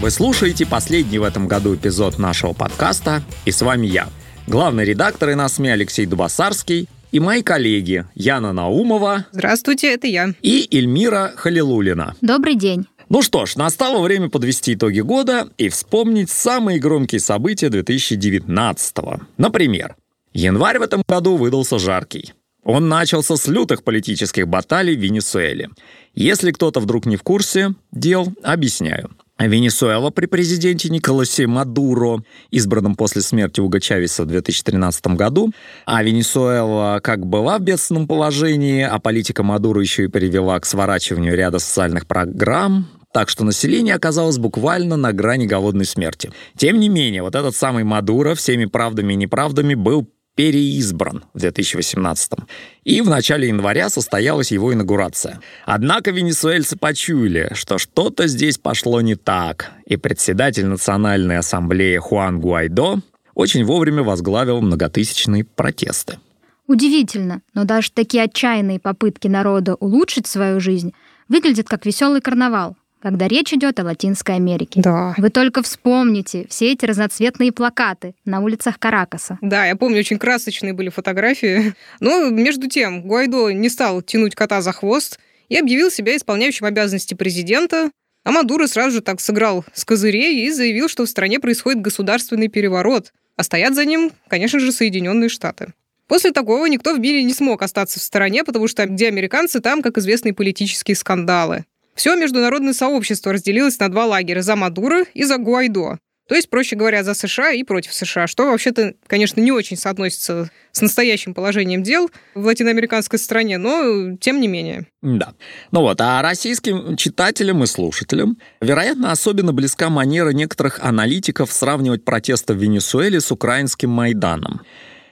Вы слушаете последний в этом году эпизод нашего подкаста, и с вами я, главный редактор и на СМИ Алексей Дубасарский, и мои коллеги Яна Наумова Здравствуйте, это я. и Эльмира Халилулина. Добрый день. Ну что ж, настало время подвести итоги года и вспомнить самые громкие события 2019 -го. Например, январь в этом году выдался жаркий. Он начался с лютых политических баталий в Венесуэле. Если кто-то вдруг не в курсе дел, объясняю. Венесуэла при президенте Николасе Мадуро, избранном после смерти Уго Чавеса в 2013 году, а Венесуэла как была в бедственном положении, а политика Мадуро еще и привела к сворачиванию ряда социальных программ, так что население оказалось буквально на грани голодной смерти. Тем не менее, вот этот самый Мадуро всеми правдами и неправдами был переизбран в 2018 и в начале января состоялась его инаугурация. Однако венесуэльцы почуяли, что что-то здесь пошло не так, и председатель Национальной ассамблеи Хуан Гуайдо очень вовремя возглавил многотысячные протесты. Удивительно, но даже такие отчаянные попытки народа улучшить свою жизнь выглядят как веселый карнавал, когда речь идет о Латинской Америке. Да. Вы только вспомните все эти разноцветные плакаты на улицах Каракаса. Да, я помню, очень красочные были фотографии. Но между тем, Гуайдо не стал тянуть кота за хвост и объявил себя исполняющим обязанности президента. А Мадуро сразу же так сыграл с козырей и заявил, что в стране происходит государственный переворот, а стоят за ним, конечно же, Соединенные Штаты. После такого никто в мире не смог остаться в стороне, потому что где американцы, там, как известные политические скандалы. Все международное сообщество разделилось на два лагеря – за Мадуро и за Гуайдо. То есть, проще говоря, за США и против США, что вообще-то, конечно, не очень соотносится с настоящим положением дел в латиноамериканской стране, но тем не менее. Да. Ну вот, а российским читателям и слушателям, вероятно, особенно близка манера некоторых аналитиков сравнивать протесты в Венесуэле с украинским Майданом.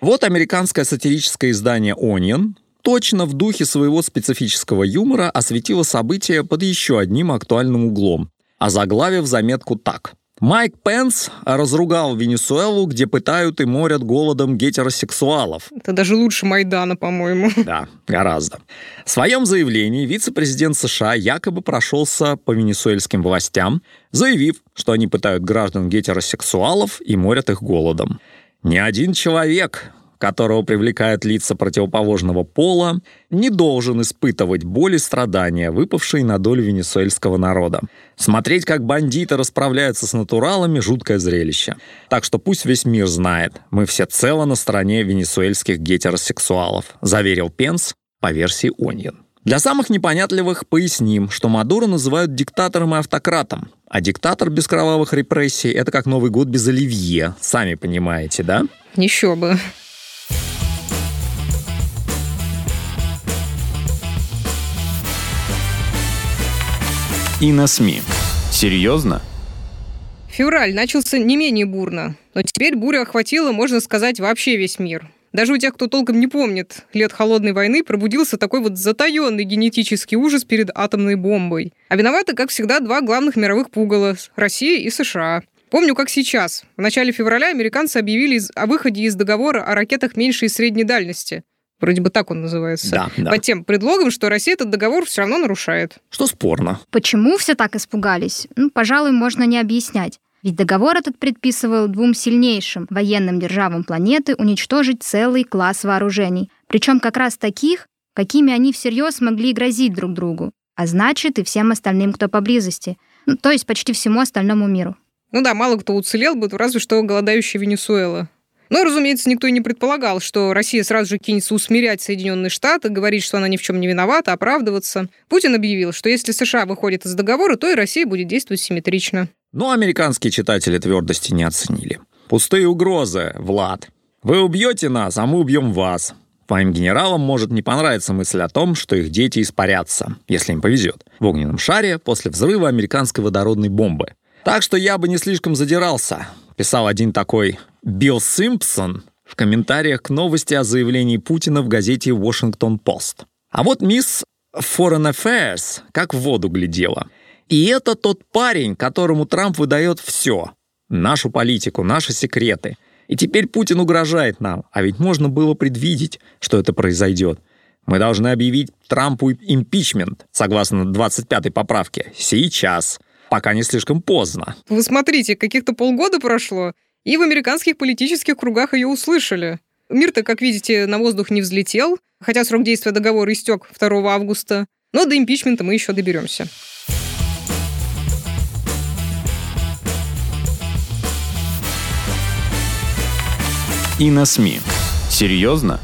Вот американское сатирическое издание Onion точно в духе своего специфического юмора осветило события под еще одним актуальным углом, озаглавив заметку так. Майк Пенс разругал Венесуэлу, где пытают и морят голодом гетеросексуалов. Это даже лучше Майдана, по-моему. Да, гораздо. В своем заявлении вице-президент США якобы прошелся по венесуэльским властям, заявив, что они пытают граждан гетеросексуалов и морят их голодом. Ни один человек, которого привлекают лица противоположного пола, не должен испытывать боль и страдания, выпавшие на долю венесуэльского народа. Смотреть, как бандиты расправляются с натуралами – жуткое зрелище. Так что пусть весь мир знает, мы все цело на стороне венесуэльских гетеросексуалов, заверил Пенс по версии Onion. Для самых непонятливых поясним, что Мадуро называют диктатором и автократом, а диктатор без кровавых репрессий – это как Новый год без оливье, сами понимаете, да? Еще бы. И на СМИ. Серьезно? Февраль начался не менее бурно, но теперь буря охватила, можно сказать, вообще весь мир. Даже у тех, кто толком не помнит лет холодной войны, пробудился такой вот затаенный генетический ужас перед атомной бомбой. А виноваты, как всегда, два главных мировых пугала – Россия и США. Помню, как сейчас. В начале февраля американцы объявили о выходе из договора о ракетах меньшей и средней дальности. Вроде бы так он называется. Да, да. Под тем предлогом, что Россия этот договор все равно нарушает. Что спорно. Почему все так испугались? Ну, пожалуй, можно не объяснять. Ведь договор этот предписывал двум сильнейшим военным державам планеты уничтожить целый класс вооружений. Причем как раз таких, какими они всерьез могли грозить друг другу. А значит, и всем остальным, кто поблизости. Ну, то есть почти всему остальному миру. Ну да, мало кто уцелел бы, разве что голодающая Венесуэла. Но, разумеется, никто и не предполагал, что Россия сразу же кинется усмирять Соединенные Штаты, говорить, что она ни в чем не виновата, оправдываться. Путин объявил, что если США выходит из договора, то и Россия будет действовать симметрично. Но американские читатели твердости не оценили. Пустые угрозы, Влад. Вы убьете нас, а мы убьем вас. Твоим генералам может не понравиться мысль о том, что их дети испарятся, если им повезет, в огненном шаре после взрыва американской водородной бомбы. Так что я бы не слишком задирался, писал один такой Билл Симпсон в комментариях к новости о заявлении Путина в газете Washington Post. А вот мисс Foreign Affairs как в воду глядела. И это тот парень, которому Трамп выдает все. Нашу политику, наши секреты — и теперь Путин угрожает нам, а ведь можно было предвидеть, что это произойдет. Мы должны объявить Трампу импичмент, согласно 25-й поправке, сейчас, пока не слишком поздно. Вы смотрите, каких-то полгода прошло, и в американских политических кругах ее услышали. Мир-то, как видите, на воздух не взлетел, хотя срок действия договора истек 2 августа. Но до импичмента мы еще доберемся. и на СМИ. Серьезно?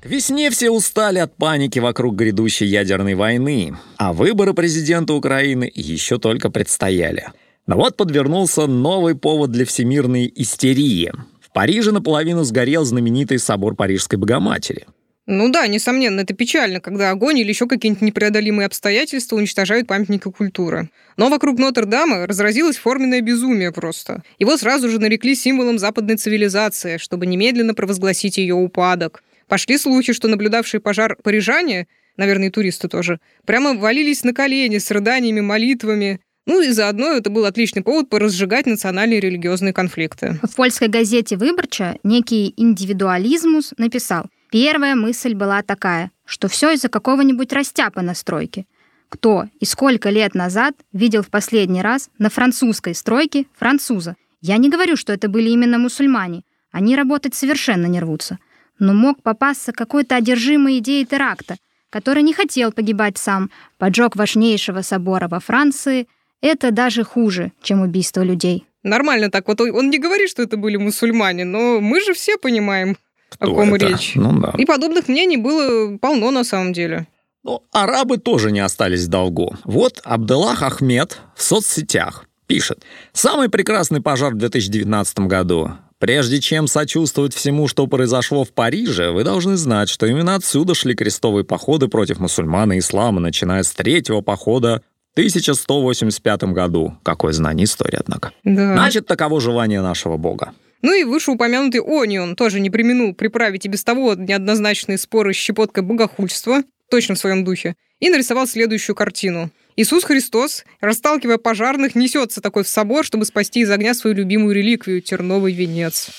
К весне все устали от паники вокруг грядущей ядерной войны, а выборы президента Украины еще только предстояли. Но вот подвернулся новый повод для всемирной истерии. В Париже наполовину сгорел знаменитый собор Парижской Богоматери. Ну да, несомненно, это печально, когда огонь или еще какие-нибудь непреодолимые обстоятельства уничтожают памятники культуры. Но вокруг Нотр-Дама разразилось форменное безумие просто. Его сразу же нарекли символом западной цивилизации, чтобы немедленно провозгласить ее упадок. Пошли слухи, что наблюдавшие пожар парижане, наверное, и туристы тоже, прямо валились на колени с рыданиями, молитвами. Ну и заодно это был отличный повод поразжигать национальные религиозные конфликты. В польской газете «Выборча» некий индивидуализмус написал, Первая мысль была такая, что все из-за какого-нибудь растяпа на стройке. Кто и сколько лет назад видел в последний раз на французской стройке француза? Я не говорю, что это были именно мусульмане. Они работать совершенно не рвутся. Но мог попасться какой-то одержимой идеей теракта, который не хотел погибать сам. Поджог важнейшего собора во Франции — это даже хуже, чем убийство людей. Нормально так. Вот он не говорит, что это были мусульмане, но мы же все понимаем, кто о ком это? речь. Ну да. И подобных мнений было полно на самом деле. Но арабы тоже не остались в долгу. Вот Абделах Ахмед в соцсетях пишет. «Самый прекрасный пожар в 2019 году. Прежде чем сочувствовать всему, что произошло в Париже, вы должны знать, что именно отсюда шли крестовые походы против мусульман и ислама, начиная с третьего похода 1185 году. Какое знание истории, однако. Да. Значит, таково желание нашего бога. Ну и вышеупомянутый Онион тоже не применул приправить и без того неоднозначные споры с щепоткой богохульства, точно в своем духе, и нарисовал следующую картину. Иисус Христос, расталкивая пожарных, несется такой в собор, чтобы спасти из огня свою любимую реликвию – терновый венец.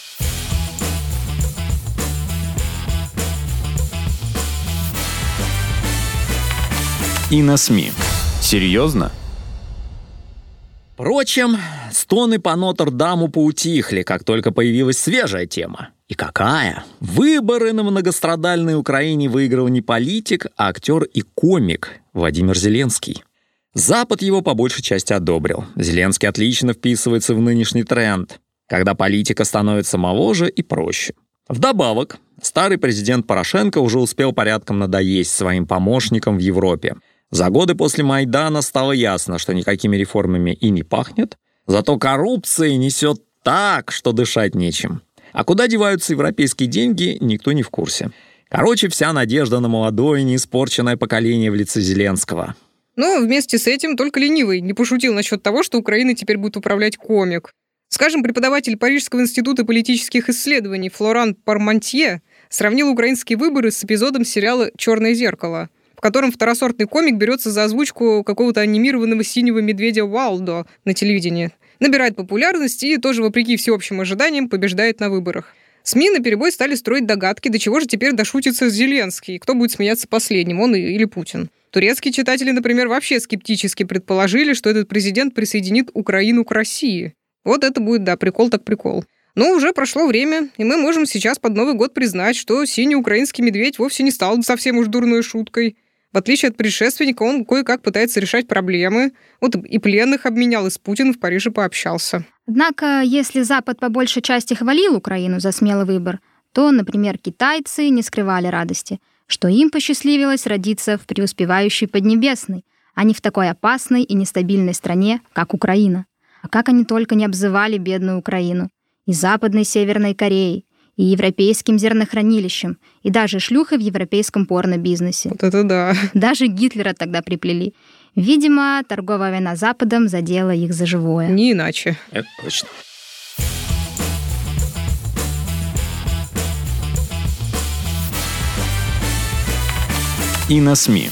И на СМИ. Серьезно? Впрочем, стоны по Нотр-Даму поутихли, как только появилась свежая тема. И какая? Выборы на многострадальной Украине выиграл не политик, а актер и комик Владимир Зеленский. Запад его по большей части одобрил. Зеленский отлично вписывается в нынешний тренд, когда политика становится моложе и проще. Вдобавок, старый президент Порошенко уже успел порядком надоесть своим помощникам в Европе – за годы после Майдана стало ясно, что никакими реформами и не пахнет, зато коррупция несет так, что дышать нечем. А куда деваются европейские деньги, никто не в курсе. Короче, вся надежда на молодое, неиспорченное поколение в лице Зеленского. Но вместе с этим только ленивый не пошутил насчет того, что Украина теперь будет управлять комик. Скажем, преподаватель Парижского института политических исследований Флоран Пармантье сравнил украинские выборы с эпизодом сериала «Черное зеркало», в котором второсортный комик берется за озвучку какого-то анимированного синего медведя Уалдо на телевидении. Набирает популярность и тоже, вопреки всеобщим ожиданиям, побеждает на выборах. СМИ на перебой стали строить догадки, до чего же теперь дошутится Зеленский, кто будет смеяться последним, он или Путин. Турецкие читатели, например, вообще скептически предположили, что этот президент присоединит Украину к России. Вот это будет, да, прикол так прикол. Но уже прошло время, и мы можем сейчас под Новый год признать, что синий украинский медведь вовсе не стал совсем уж дурной шуткой. В отличие от предшественника, он кое-как пытается решать проблемы. Вот и пленных обменял, и с Путиным в Париже пообщался. Однако, если Запад по большей части хвалил Украину за смелый выбор, то, например, китайцы не скрывали радости, что им посчастливилось родиться в преуспевающей Поднебесной, а не в такой опасной и нестабильной стране, как Украина. А как они только не обзывали бедную Украину. И Западной Северной Кореей, и европейским зернохранилищем, и даже шлюхой в европейском порно-бизнесе. Вот это да. Даже Гитлера тогда приплели. Видимо, торговая война Западом задела их за живое. Не иначе. Это точно. И на СМИ.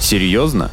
Серьезно?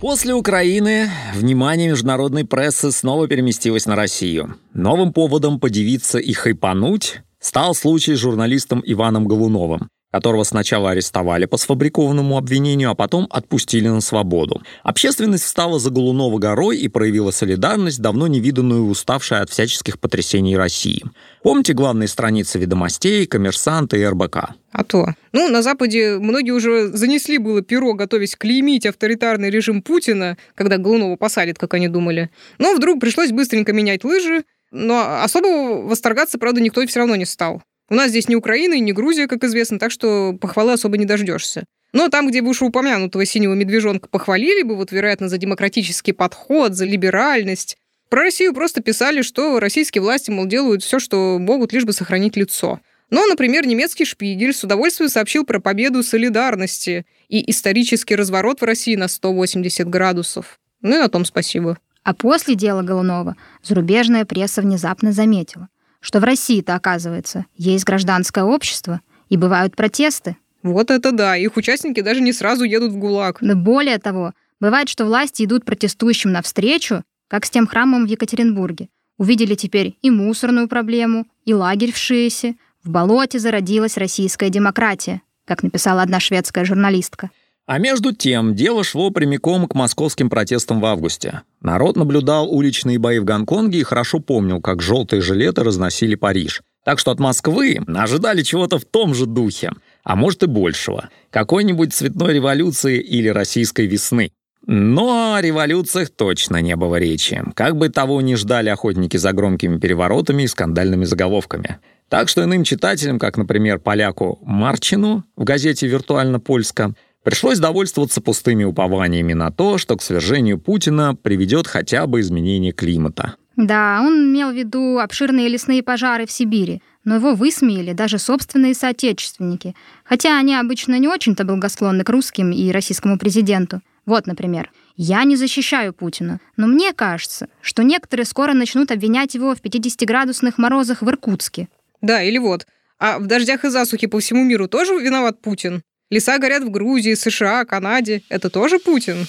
После Украины внимание международной прессы снова переместилось на Россию. Новым поводом подивиться и хайпануть стал случай с журналистом Иваном Голуновым, которого сначала арестовали по сфабрикованному обвинению, а потом отпустили на свободу. Общественность встала за Голунова горой и проявила солидарность, давно невиданную и уставшей от всяческих потрясений России. Помните главные страницы «Ведомостей», «Коммерсанта» и РБК? А то. Ну, на Западе многие уже занесли было перо, готовясь клеймить авторитарный режим Путина, когда Голунова посадят, как они думали. Но вдруг пришлось быстренько менять лыжи, но особо восторгаться, правда, никто все равно не стал. У нас здесь ни Украина ни Грузия, как известно, так что похвалы особо не дождешься. Но там, где выше упомянутого синего медвежонка похвалили бы, вот, вероятно, за демократический подход, за либеральность, про Россию просто писали, что российские власти, мол, делают все, что могут, лишь бы сохранить лицо. Но, например, немецкий шпигель с удовольствием сообщил про победу солидарности и исторический разворот в России на 180 градусов. Ну и на том спасибо. А после дела Голунова зарубежная пресса внезапно заметила, что в России-то, оказывается, есть гражданское общество и бывают протесты. Вот это да, их участники даже не сразу едут в ГУЛАГ. Но более того, бывает, что власти идут протестующим навстречу, как с тем храмом в Екатеринбурге. Увидели теперь и мусорную проблему, и лагерь в Шиесе. В болоте зародилась российская демократия, как написала одна шведская журналистка. А между тем, дело шло прямиком к московским протестам в августе. Народ наблюдал уличные бои в Гонконге и хорошо помнил, как желтые жилеты разносили Париж. Так что от Москвы ожидали чего-то в том же духе, а может и большего. Какой-нибудь цветной революции или российской весны. Но о революциях точно не было речи. Как бы того не ждали охотники за громкими переворотами и скандальными заголовками. Так что иным читателям, как, например, поляку Марчину в газете «Виртуально Польска», Пришлось довольствоваться пустыми упованиями на то, что к свержению Путина приведет хотя бы изменение климата. Да, он имел в виду обширные лесные пожары в Сибири, но его высмеяли даже собственные соотечественники, хотя они обычно не очень-то благосклонны к русским и российскому президенту. Вот, например, «Я не защищаю Путина, но мне кажется, что некоторые скоро начнут обвинять его в 50-градусных морозах в Иркутске». Да, или вот, а в дождях и засухе по всему миру тоже виноват Путин? Леса горят в Грузии, США, Канаде. Это тоже Путин?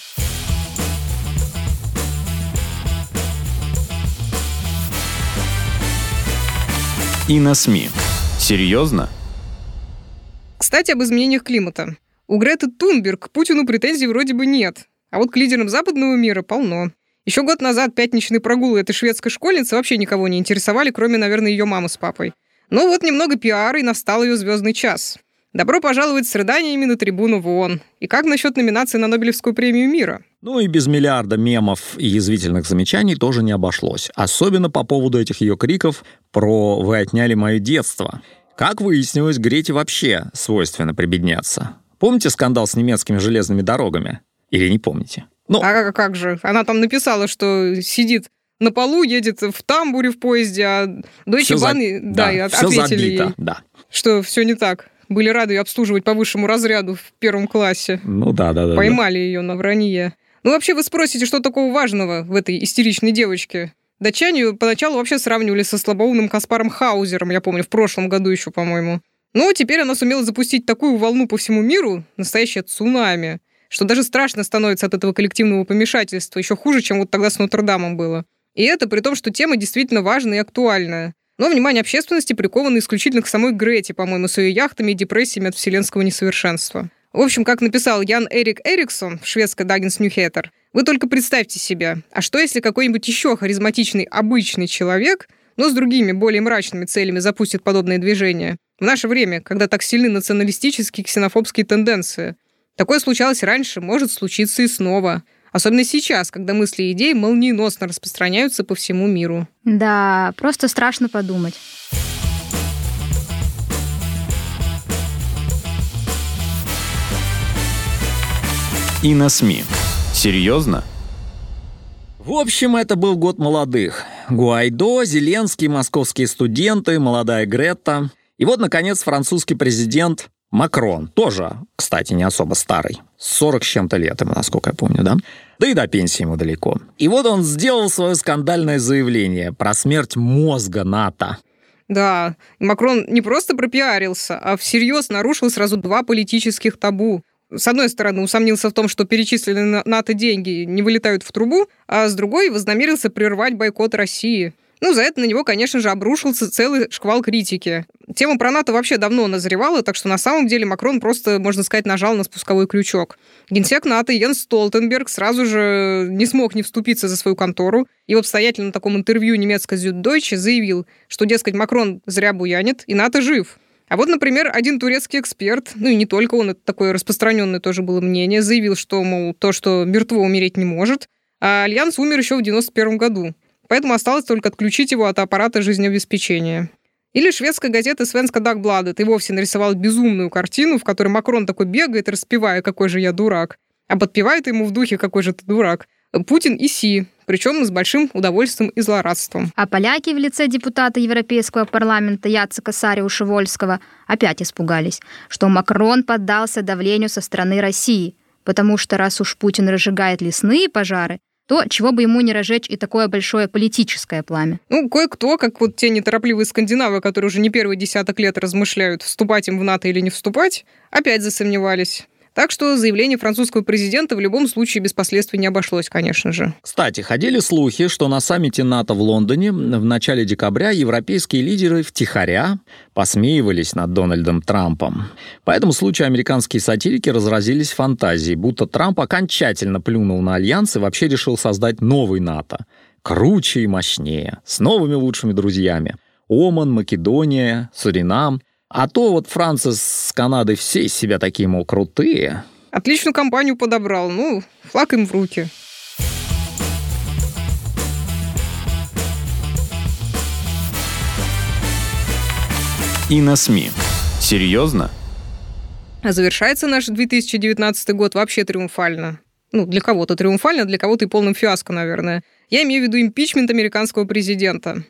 И на СМИ. Серьезно? Кстати, об изменениях климата. У Греты Тунберг к Путину претензий вроде бы нет. А вот к лидерам западного мира полно. Еще год назад пятничные прогулы этой шведской школьницы вообще никого не интересовали, кроме, наверное, ее мамы с папой. Но вот немного пиара, и настал ее звездный час. Добро пожаловать с рыданиями на трибуну в ООН. И как насчет номинации на Нобелевскую премию мира? Ну и без миллиарда мемов и язвительных замечаний тоже не обошлось. Особенно по поводу этих ее криков про «вы отняли мое детство». Как выяснилось, Грете вообще свойственно прибедняться. Помните скандал с немецкими железными дорогами? Или не помните? Ну, а как же? Она там написала, что сидит на полу, едет в тамбуре в поезде, а Deutsche Bahn, за... да, да, ответили забито, ей, да. что все не так были рады ее обслуживать по высшему разряду в первом классе. Ну да, да, да. Поймали да. ее на вранье. Ну вообще вы спросите, что такого важного в этой истеричной девочке? Датчане поначалу вообще сравнивали со слабоумным Каспаром Хаузером, я помню, в прошлом году еще, по-моему. Но теперь она сумела запустить такую волну по всему миру, настоящее цунами, что даже страшно становится от этого коллективного помешательства, еще хуже, чем вот тогда с Нотр-Дамом было. И это при том, что тема действительно важная и актуальная. Но внимание общественности приковано исключительно к самой Грете, по-моему, с ее яхтами и депрессиями от вселенского несовершенства. В общем, как написал Ян Эрик Эриксон в шведской Даггинс Ньюхеттер, вы только представьте себе, а что если какой-нибудь еще харизматичный обычный человек, но с другими, более мрачными целями запустит подобное движение? В наше время, когда так сильны националистические ксенофобские тенденции. Такое случалось раньше, может случиться и снова. Особенно сейчас, когда мысли и идеи молниеносно распространяются по всему миру. Да, просто страшно подумать. И на СМИ. Серьезно? В общем, это был год молодых. Гуайдо, Зеленский, московские студенты, молодая Гретта. И вот, наконец, французский президент Макрон, тоже, кстати, не особо старый, 40 с чем-то лет ему, насколько я помню, да? Да и до пенсии ему далеко. И вот он сделал свое скандальное заявление про смерть мозга НАТО. Да, Макрон не просто пропиарился, а всерьез нарушил сразу два политических табу. С одной стороны, усомнился в том, что перечисленные на НАТО деньги не вылетают в трубу, а с другой вознамерился прервать бойкот России. Ну, за это на него, конечно же, обрушился целый шквал критики. Тема про НАТО вообще давно назревала, так что на самом деле Макрон просто, можно сказать, нажал на спусковой крючок. Генсек НАТО Йенс Столтенберг сразу же не смог не вступиться за свою контору и в обстоятельном таком интервью немецкой Süddeutsche заявил, что, дескать, Макрон зря буянит, и НАТО жив. А вот, например, один турецкий эксперт, ну и не только он, это такое распространенное тоже было мнение, заявил, что, мол, то, что мертво умереть не может, а Альянс умер еще в 91 году поэтому осталось только отключить его от аппарата жизнеобеспечения. Или шведская газета «Свенска Дагбладет» и вовсе нарисовала безумную картину, в которой Макрон такой бегает, распевая «какой же я дурак», а подпевает ему в духе «какой же ты дурак» Путин и Си, причем с большим удовольствием и злорадством. А поляки в лице депутата Европейского парламента Яцека Сариуша-Вольского опять испугались, что Макрон поддался давлению со стороны России, потому что раз уж Путин разжигает лесные пожары, то чего бы ему не разжечь и такое большое политическое пламя. Ну, кое-кто, как вот те неторопливые скандинавы, которые уже не первый десяток лет размышляют, вступать им в НАТО или не вступать, опять засомневались. Так что заявление французского президента в любом случае без последствий не обошлось, конечно же. Кстати, ходили слухи, что на саммите НАТО в Лондоне в начале декабря европейские лидеры втихаря посмеивались над Дональдом Трампом. По этому случаю американские сатирики разразились фантазией, будто Трамп окончательно плюнул на альянс и вообще решил создать новый НАТО. Круче и мощнее, с новыми лучшими друзьями. Оман, Македония, Суринам — а то вот Франция с Канадой все из себя такие, мол, крутые. Отличную компанию подобрал. Ну, флаг им в руки. И на СМИ. Серьезно? А завершается наш 2019 год вообще триумфально. Ну, для кого-то триумфально, для кого-то и полным фиаско, наверное. Я имею в виду импичмент американского президента.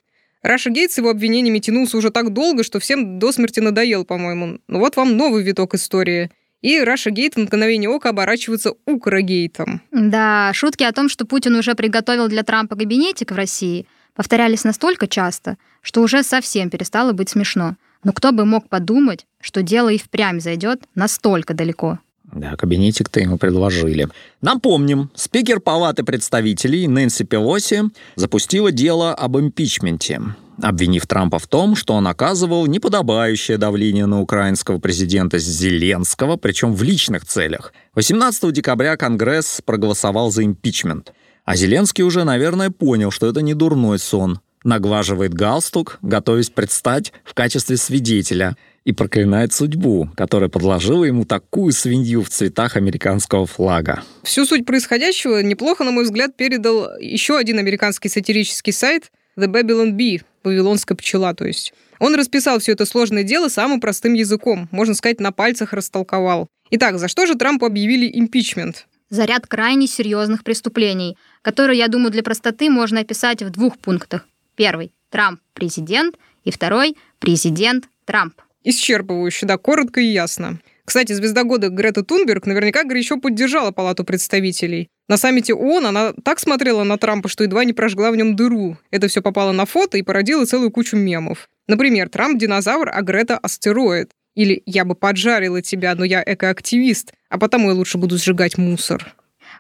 Раша Гейтс его обвинениями тянулся уже так долго, что всем до смерти надоел, по-моему. Ну вот вам новый виток истории. И Раша Гейт в мгновение ока оборачивается Украгейтом. Да, шутки о том, что Путин уже приготовил для Трампа кабинетик в России, повторялись настолько часто, что уже совсем перестало быть смешно. Но кто бы мог подумать, что дело и впрямь зайдет настолько далеко. Да, кабинетик-то ему предложили. Напомним, спикер Палаты представителей Нэнси Пелоси запустила дело об импичменте, обвинив Трампа в том, что он оказывал неподобающее давление на украинского президента Зеленского, причем в личных целях. 18 декабря Конгресс проголосовал за импичмент. А Зеленский уже, наверное, понял, что это не дурной сон. Наглаживает галстук, готовясь предстать в качестве свидетеля – и проклинает судьбу, которая подложила ему такую свинью в цветах американского флага. Всю суть происходящего неплохо, на мой взгляд, передал еще один американский сатирический сайт The Babylon Bee, Вавилонская пчела, то есть. Он расписал все это сложное дело самым простым языком, можно сказать, на пальцах растолковал. Итак, за что же Трампу объявили импичмент? За ряд крайне серьезных преступлений, которые, я думаю, для простоты можно описать в двух пунктах. Первый – Трамп – президент, и второй – президент Трамп. Исчерпывающе, да, коротко и ясно. Кстати, звезда года Грета Тунберг наверняка горячо поддержала Палату представителей. На саммите ООН она так смотрела на Трампа, что едва не прожгла в нем дыру. Это все попало на фото и породило целую кучу мемов. Например, Трамп – динозавр, а Грета – астероид. Или «Я бы поджарила тебя, но я экоактивист, а потому я лучше буду сжигать мусор».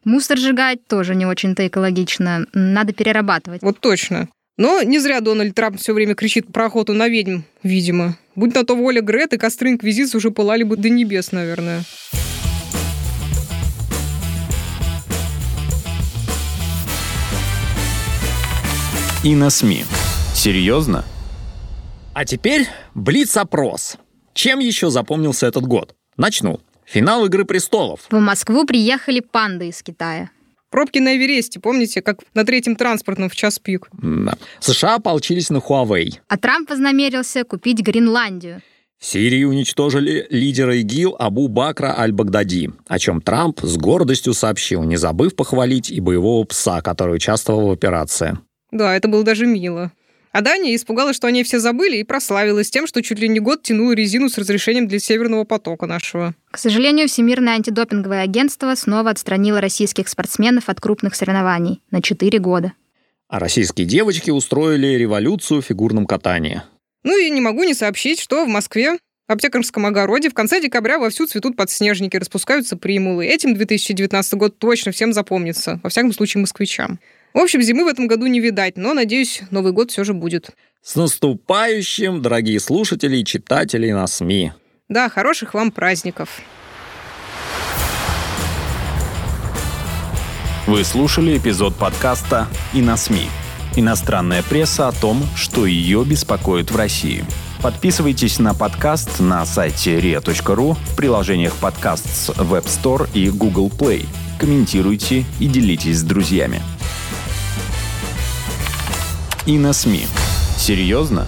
Мусор сжигать тоже не очень-то экологично. Надо перерабатывать. Вот точно. Но не зря Дональд Трамп все время кричит про охоту на ведьм, видимо. Будь на то воля Греты, костры Инквизиции уже пылали бы до небес, наверное. И на СМИ. Серьезно? А теперь блиц-опрос. Чем еще запомнился этот год? Начну. Финал «Игры престолов». В Москву приехали панды из Китая. Пробки на Эвересте, помните, как на третьем транспортном в час пик? Да. США ополчились на Huawei. А Трамп вознамерился купить Гренландию. В Сирии уничтожили лидера ИГИЛ Абу Бакра Аль-Багдади, о чем Трамп с гордостью сообщил, не забыв похвалить и боевого пса, который участвовал в операции. Да, это было даже мило. А Дания испугалась, что они все забыли, и прославилась тем, что чуть ли не год тянула резину с разрешением для Северного потока нашего. К сожалению, Всемирное антидопинговое агентство снова отстранило российских спортсменов от крупных соревнований на 4 года. А российские девочки устроили революцию в фигурном катании. Ну и не могу не сообщить, что в Москве в аптекарском огороде в конце декабря вовсю цветут подснежники, распускаются примулы. Этим 2019 год точно всем запомнится, во всяком случае москвичам. В общем, зимы в этом году не видать, но, надеюсь, Новый год все же будет. С наступающим, дорогие слушатели и читатели на СМИ. Да, хороших вам праздников. Вы слушали эпизод подкаста «И на СМИ». Иностранная пресса о том, что ее беспокоит в России. Подписывайтесь на подкаст на сайте ria.ru в приложениях подкаст с Web Store и Google Play. Комментируйте и делитесь с друзьями. И на СМИ. Серьезно?